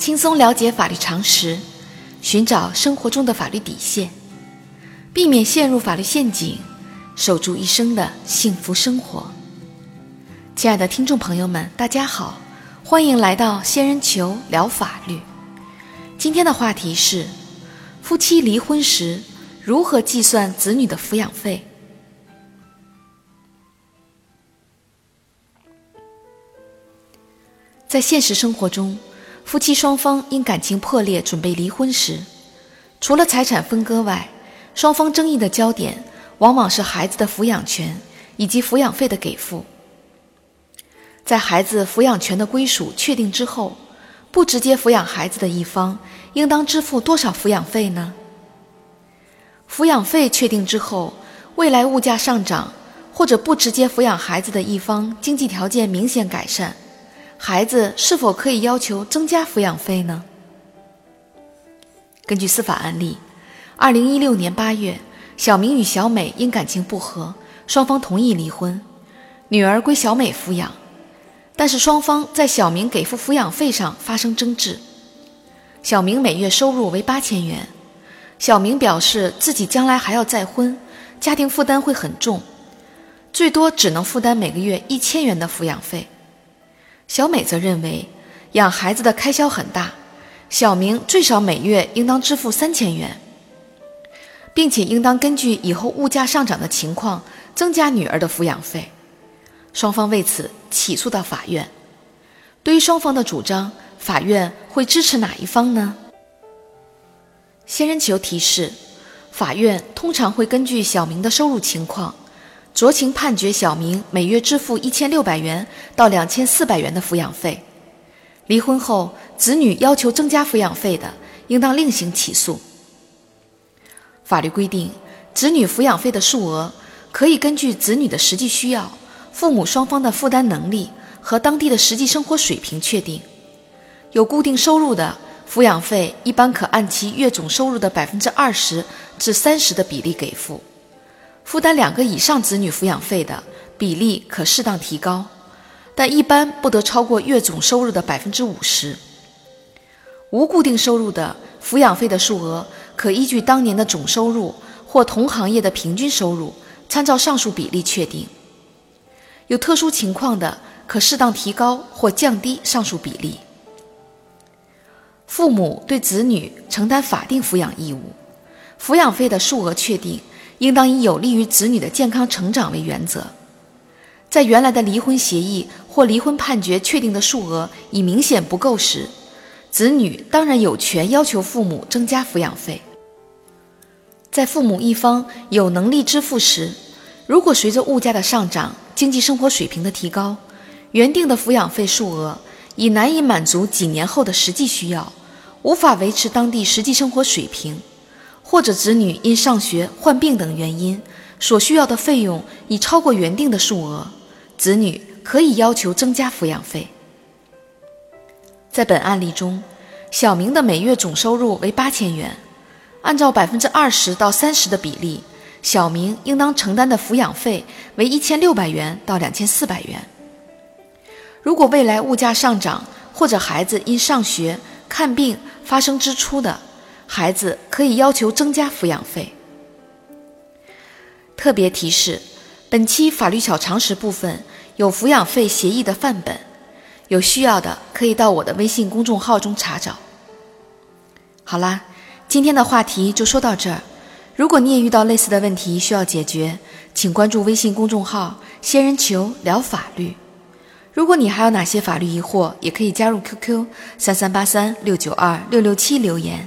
轻松了解法律常识，寻找生活中的法律底线，避免陷入法律陷阱，守住一生的幸福生活。亲爱的听众朋友们，大家好，欢迎来到仙人球聊法律。今天的话题是：夫妻离婚时如何计算子女的抚养费？在现实生活中，夫妻双方因感情破裂准备离婚时，除了财产分割外，双方争议的焦点往往是孩子的抚养权以及抚养费的给付。在孩子抚养权的归属确定之后，不直接抚养孩子的一方应当支付多少抚养费呢？抚养费确定之后，未来物价上涨或者不直接抚养孩子的一方经济条件明显改善。孩子是否可以要求增加抚养费呢？根据司法案例，二零一六年八月，小明与小美因感情不和，双方同意离婚，女儿归小美抚养。但是双方在小明给付抚养费上发生争执。小明每月收入为八千元，小明表示自己将来还要再婚，家庭负担会很重，最多只能负担每个月一千元的抚养费。小美则认为，养孩子的开销很大，小明最少每月应当支付三千元，并且应当根据以后物价上涨的情况增加女儿的抚养费。双方为此起诉到法院。对于双方的主张，法院会支持哪一方呢？仙人球提示：法院通常会根据小明的收入情况。酌情判决小明每月支付一千六百元到两千四百元的抚养费。离婚后，子女要求增加抚养费的，应当另行起诉。法律规定，子女抚养费的数额可以根据子女的实际需要、父母双方的负担能力和当地的实际生活水平确定。有固定收入的，抚养费一般可按其月总收入的百分之二十至三十的比例给付。负担两个以上子女抚养费的比例可适当提高，但一般不得超过月总收入的百分之五十。无固定收入的抚养费的数额可依据当年的总收入或同行业的平均收入，参照上述比例确定。有特殊情况的，可适当提高或降低上述比例。父母对子女承担法定抚养义务，抚养费的数额确定。应当以有利于子女的健康成长为原则，在原来的离婚协议或离婚判决确定的数额已明显不够时，子女当然有权要求父母增加抚养费。在父母一方有能力支付时，如果随着物价的上涨、经济生活水平的提高，原定的抚养费数额已难以满足几年后的实际需要，无法维持当地实际生活水平。或者子女因上学、患病等原因所需要的费用已超过原定的数额，子女可以要求增加抚养费。在本案例中，小明的每月总收入为八千元，按照百分之二十到三十的比例，小明应当承担的抚养费为一千六百元到两千四百元。如果未来物价上涨或者孩子因上学、看病发生支出的，孩子可以要求增加抚养费。特别提示：本期法律小常识部分有抚养费协议的范本，有需要的可以到我的微信公众号中查找。好啦，今天的话题就说到这儿。如果你也遇到类似的问题需要解决，请关注微信公众号“仙人球聊法律”。如果你还有哪些法律疑惑，也可以加入 QQ 三三八三六九二六六七留言。